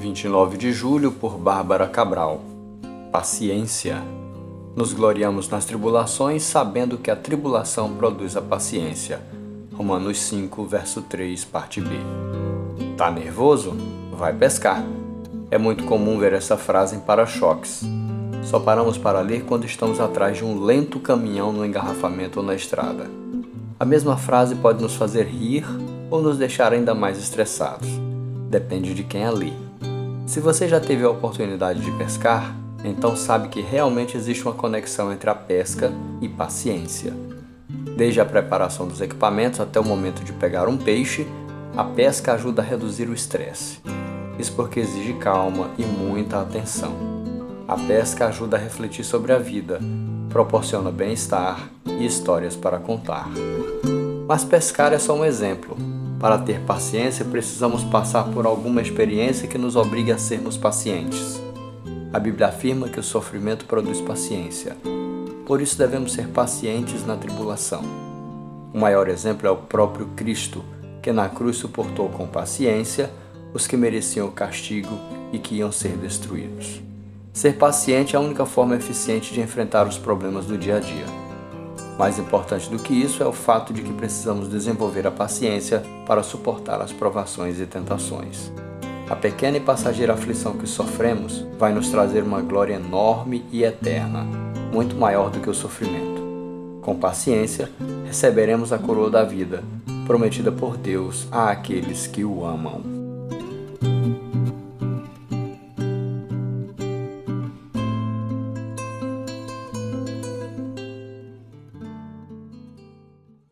29 de julho, por Bárbara Cabral. Paciência. Nos gloriamos nas tribulações, sabendo que a tribulação produz a paciência. Romanos 5, verso 3, parte B. Tá nervoso? Vai pescar. É muito comum ver essa frase em para-choques. Só paramos para ler quando estamos atrás de um lento caminhão no engarrafamento ou na estrada. A mesma frase pode nos fazer rir ou nos deixar ainda mais estressados. Depende de quem a lê. Se você já teve a oportunidade de pescar, então sabe que realmente existe uma conexão entre a pesca e paciência. Desde a preparação dos equipamentos até o momento de pegar um peixe, a pesca ajuda a reduzir o estresse. Isso porque exige calma e muita atenção. A pesca ajuda a refletir sobre a vida, proporciona bem-estar e histórias para contar. Mas pescar é só um exemplo. Para ter paciência, precisamos passar por alguma experiência que nos obrigue a sermos pacientes. A Bíblia afirma que o sofrimento produz paciência. Por isso devemos ser pacientes na tribulação. O maior exemplo é o próprio Cristo, que na cruz suportou com paciência os que mereciam o castigo e que iam ser destruídos. Ser paciente é a única forma eficiente de enfrentar os problemas do dia a dia. Mais importante do que isso é o fato de que precisamos desenvolver a paciência para suportar as provações e tentações. A pequena e passageira aflição que sofremos vai nos trazer uma glória enorme e eterna, muito maior do que o sofrimento. Com paciência, receberemos a coroa da vida, prometida por Deus a aqueles que o amam.